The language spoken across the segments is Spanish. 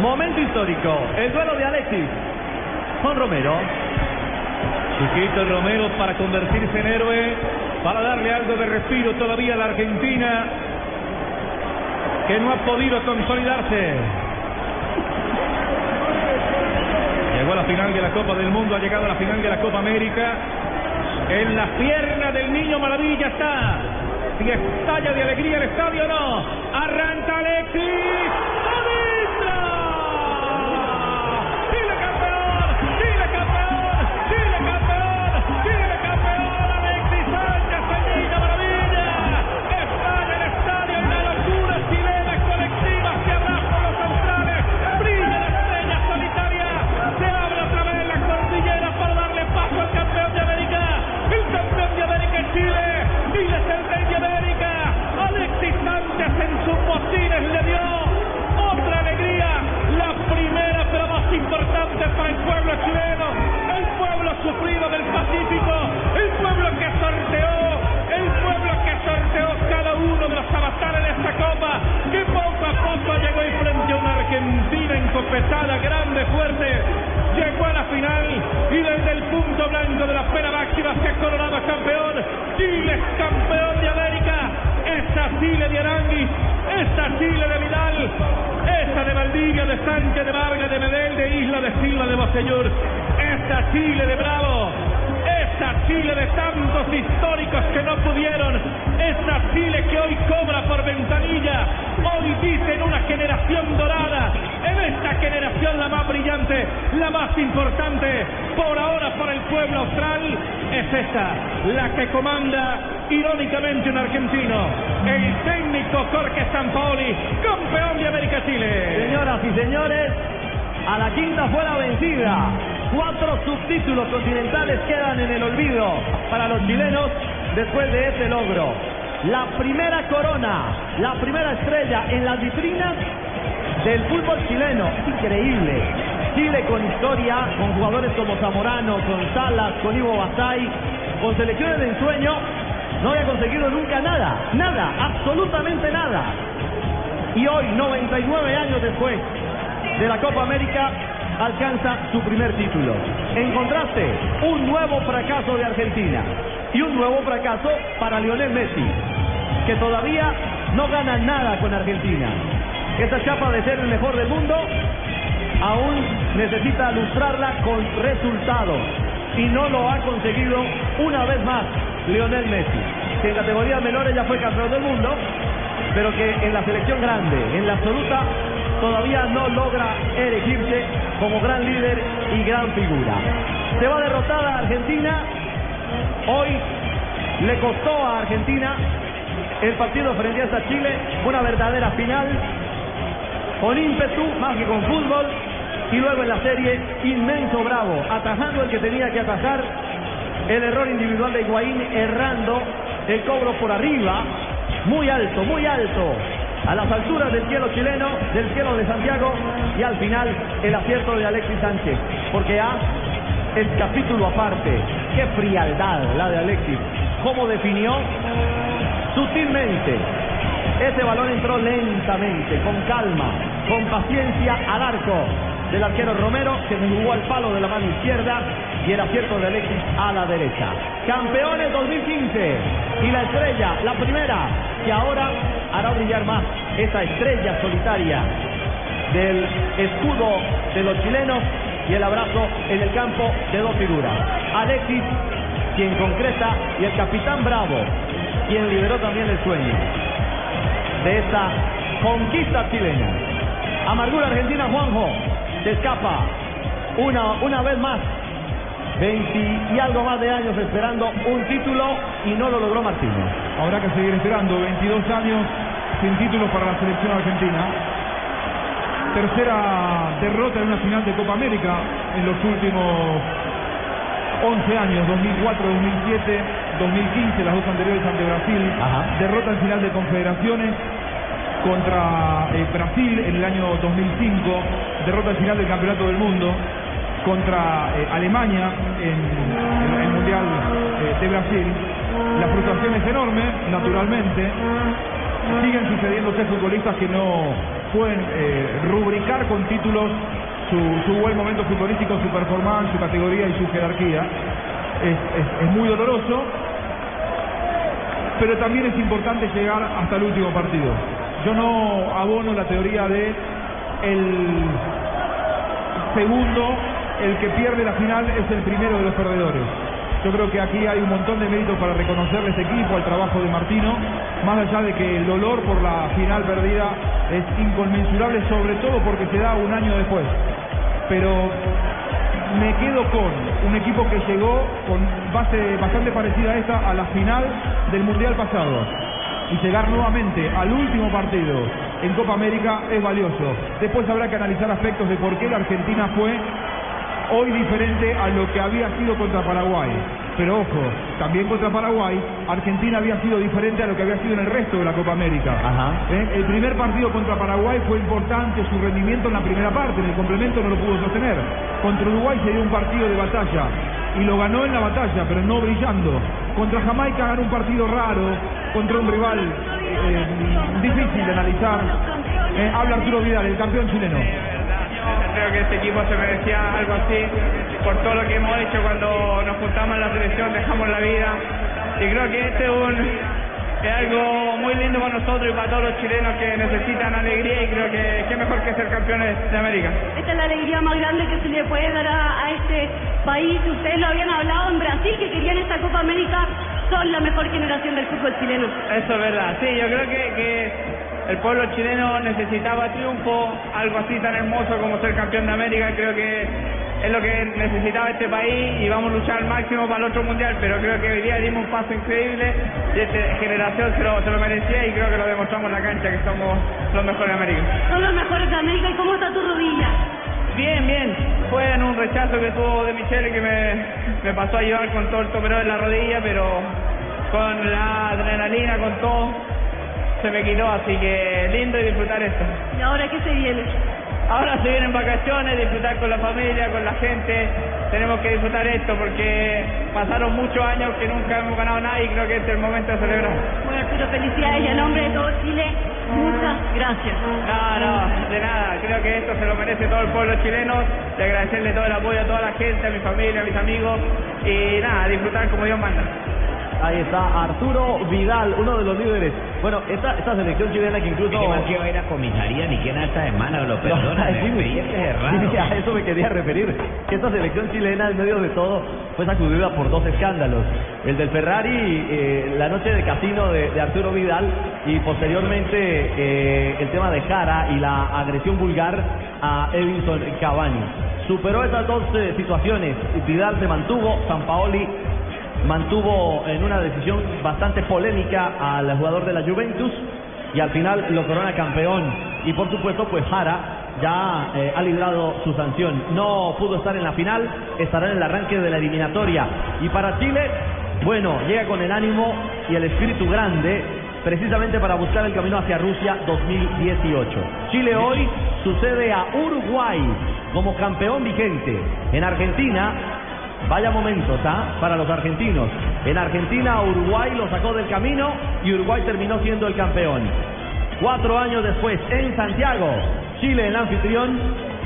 Momento histórico. El duelo de Alexis con Romero. Chiquito Romero para convertirse en héroe, para darle algo de respiro todavía a la Argentina, que no ha podido consolidarse. Llegó a la final de la Copa del Mundo, ha llegado a la final de la Copa América. En la pierna del niño Maravilla está. Si estalla de alegría el estadio o no. Arranca Alexis. Máxima se coronaba campeón. Chile campeón de América. Esa Chile de Aranguis, esa Chile de Vidal, esa de Valdivia, de Sánchez, de Vargas, de Medel, de Isla, de Silva, de Bosellur, esa Chile de Bravo, esa Chile de tantos históricos que no pudieron, esa Chile que hoy cobra por ventanilla, hoy dicen una generación dorada, en esta generación la más brillante, la más importante, por ahora para el pueblo austral, es esta, la que comanda irónicamente un argentino, el técnico Jorge Sampaoli, campeón de América Chile. Señoras y señores, a la quinta fue la vencida. Cuatro subtítulos continentales quedan en el olvido para los chilenos después de este logro. La primera corona, la primera estrella en las vitrinas del fútbol chileno. Increíble. Chile con historia, con jugadores como Zamorano, con Salas, con Ivo Basay, con selecciones de ensueño, no había conseguido nunca nada, nada, absolutamente nada. Y hoy, 99 años después de la Copa América, alcanza su primer título. En contraste, un nuevo fracaso de Argentina y un nuevo fracaso para Lionel Messi, que todavía no gana nada con Argentina. Esa chapa de ser el mejor del mundo aún necesita lustrarla con resultados y no lo ha conseguido una vez más Lionel Messi, que en categorías menores ya fue campeón del mundo, pero que en la selección grande, en la absoluta, todavía no logra elegirse como gran líder y gran figura. Se va derrotada Argentina. Hoy le costó a Argentina el partido frente a Chile una verdadera final con ímpetu más que con fútbol y luego en la serie inmenso bravo atajando el que tenía que atajar el error individual de Higuaín errando el cobro por arriba muy alto muy alto a las alturas del cielo chileno, del cielo de Santiago y al final el acierto de Alexis Sánchez. Porque A es capítulo aparte. Qué frialdad la de Alexis. Cómo definió sutilmente. Ese balón entró lentamente, con calma, con paciencia al arco del arquero Romero, que se jugó al palo de la mano izquierda y el acierto de Alexis a la derecha. Campeones 2015 y la estrella, la primera, que ahora hará brillar más esa estrella solitaria del escudo de los chilenos y el abrazo en el campo de dos figuras. Alexis, quien concreta, y el capitán Bravo, quien liberó también el sueño de esta conquista chilena. Amargura Argentina, Juanjo, se escapa una, una vez más 20 y algo más de años esperando un título y no lo logró Martínez. Habrá que seguir esperando 22 años sin títulos para la selección argentina. tercera derrota en una final de Copa América en los últimos 11 años, 2004, 2007, 2015, las dos anteriores ante Brasil. Derrota en final de confederaciones contra eh, Brasil en el año 2005. Derrota en final del Campeonato del Mundo contra eh, Alemania en, en el Mundial eh, de Brasil. La frustración es enorme, naturalmente. Siguen sucediéndose futbolistas que no pueden rubricar con títulos su, su buen momento futbolístico, su performance, su categoría y su jerarquía. Es, muy doloroso, pero también es importante llegar hasta el último partido. Yo no abono la teoría de el segundo, el que pierde la final es el primero de los perdedores. Yo creo que aquí hay un montón de méritos para reconocerle a este equipo, al trabajo de Martino, más allá de que el dolor por la final perdida es inconmensurable, sobre todo porque se da un año después. Pero me quedo con un equipo que llegó con base bastante parecida a esta a la final del Mundial pasado. Y llegar nuevamente al último partido en Copa América es valioso. Después habrá que analizar aspectos de por qué la Argentina fue hoy diferente a lo que había sido contra Paraguay. Pero ojo, también contra Paraguay, Argentina había sido diferente a lo que había sido en el resto de la Copa América. ¿Eh? El primer partido contra Paraguay fue importante su rendimiento en la primera parte, en el complemento no lo pudo sostener. Contra Uruguay se dio un partido de batalla y lo ganó en la batalla, pero no brillando. Contra Jamaica ganó un partido raro, contra un rival eh, difícil de analizar. Eh, habla Arturo Vidal, el campeón chileno. Creo que este equipo se merecía algo así por todo lo que hemos hecho cuando nos juntamos en la selección, dejamos la vida. Y creo que este es, un, es algo muy lindo para nosotros y para todos los chilenos que necesitan alegría y creo que qué mejor que ser campeones de América. Esta es la alegría más grande que se le puede dar a, a este país. Ustedes lo habían hablado en Brasil, que querían esta Copa América. Son la mejor generación del fútbol chileno. Eso es verdad, sí, yo creo que, que el pueblo chileno necesitaba triunfo, algo así tan hermoso como ser campeón de América, creo que es lo que necesitaba este país y vamos a luchar al máximo para el otro mundial, pero creo que hoy día dimos un paso increíble y esta generación se lo, se lo merecía y creo que lo demostramos en la cancha que somos los mejores de América. Son los mejores de América. ¿Y cómo está tu rodilla? Bien, bien. Fue en un rechazo que tuvo de Michelle que me, me pasó a llevar con todo el toperón en la rodilla, pero con la adrenalina, con todo, se me quitó. Así que lindo y disfrutar esto. ¿Y ahora qué se viene? Ahora se vienen vacaciones, disfrutar con la familia, con la gente. Tenemos que disfrutar esto porque pasaron muchos años que nunca hemos ganado nada y creo que este es el momento de celebrar. Bueno, Arturo, felicidades y a nombre de todo Chile, muchas gracias. No, no, de nada. Creo que esto se lo merece todo el pueblo chileno. Y agradecerle todo el apoyo a toda la gente, a mi familia, a mis amigos. Y nada, disfrutar como Dios manda. Ahí está Arturo Vidal, uno de los líderes. Bueno, esta, esta selección chilena que incluso... ¿Qué más que va a ir a comisaría ni quién a esta semana? Lo perdona, sí, me sí, a eso me quería referir. Que esta selección chilena, en medio de todo, fue sacudida por dos escándalos. El del Ferrari, eh, la noche de casino de, de Arturo Vidal y posteriormente eh, el tema de Jara y la agresión vulgar a Edinson Cavani. Superó esas dos eh, situaciones. Vidal se mantuvo, San Paoli mantuvo en una decisión bastante polémica al jugador de la Juventus y al final lo corona campeón. Y por supuesto, pues Jara ya eh, ha librado su sanción. No pudo estar en la final, estará en el arranque de la eliminatoria. Y para Chile, bueno, llega con el ánimo y el espíritu grande precisamente para buscar el camino hacia Rusia 2018. Chile hoy sucede a Uruguay como campeón vigente. En Argentina Vaya momentos, ¿ah? Para los argentinos. En Argentina, Uruguay lo sacó del camino y Uruguay terminó siendo el campeón. Cuatro años después, en Santiago, Chile, el anfitrión,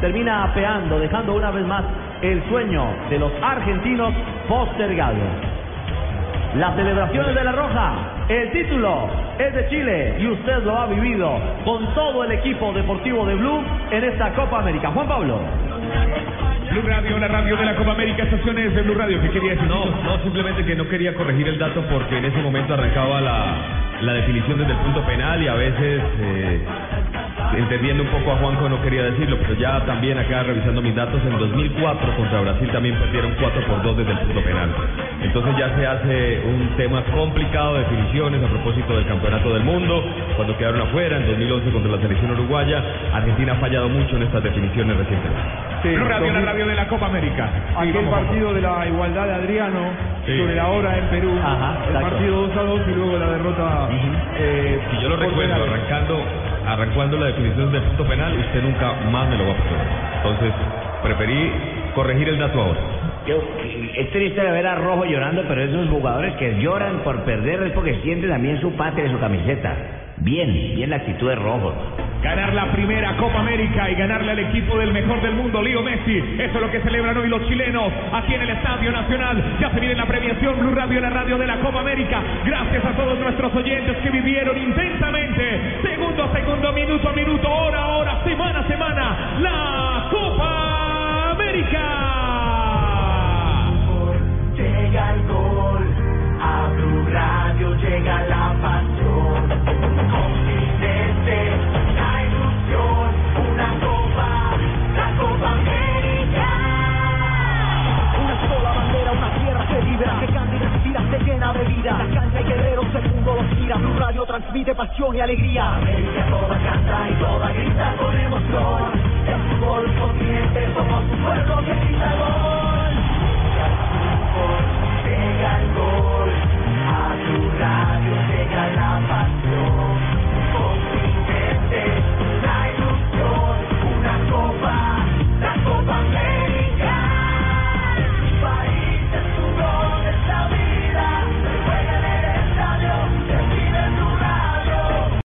termina apeando, dejando una vez más el sueño de los argentinos postergado. Las celebraciones de la Roja, el título es de Chile y usted lo ha vivido con todo el equipo deportivo de Blue en esta Copa América. Juan Pablo. Blue Radio, la radio de la Copa América, estaciones de Blue Radio. ¿Qué quería decir? No, no, simplemente que no quería corregir el dato porque en ese momento arrancaba la, la definición desde el punto penal y a veces eh, entendiendo un poco a Juanjo no quería decirlo, pero ya también acá revisando mis datos, en 2004 contra Brasil también perdieron 4 por 2 desde el punto penal. Entonces ya se hace un tema complicado de definiciones a propósito del campeonato del mundo, cuando quedaron afuera, en 2011 contra la selección uruguaya, Argentina ha fallado mucho en estas definiciones recientemente. Sí, Blue Radio, la 2000. radio de la Copa América. Sí, Aquel vamos, partido de la igualdad de Adriano Sí. sobre la hora en Perú, Ajá, el exacto. partido 2 a 2 y luego la derrota. eh, Si yo lo recuerdo, arrancando, arrancando la definición del punto penal, usted nunca más me lo va a pasar. Entonces, preferí corregir el dato ahora. Yo, es triste ver a Rojo llorando, pero esos jugadores que lloran por perder es porque sienten también su patria y su camiseta. Bien, bien la actitud de Rojo. Ganar la primera Copa América y ganarle al equipo del mejor del mundo, Leo Messi. Eso es lo que celebran hoy los chilenos aquí en el Estadio Nacional. Ya se viene la premiación Blue Radio, la radio de la Copa América. Gracias a todos nuestros oyentes que vivieron intensamente, segundo a segundo, minuto a minuto, hora a hora, semana a semana, la Copa América. Llega el gol, a Blue Radio llega la pasión. allegria.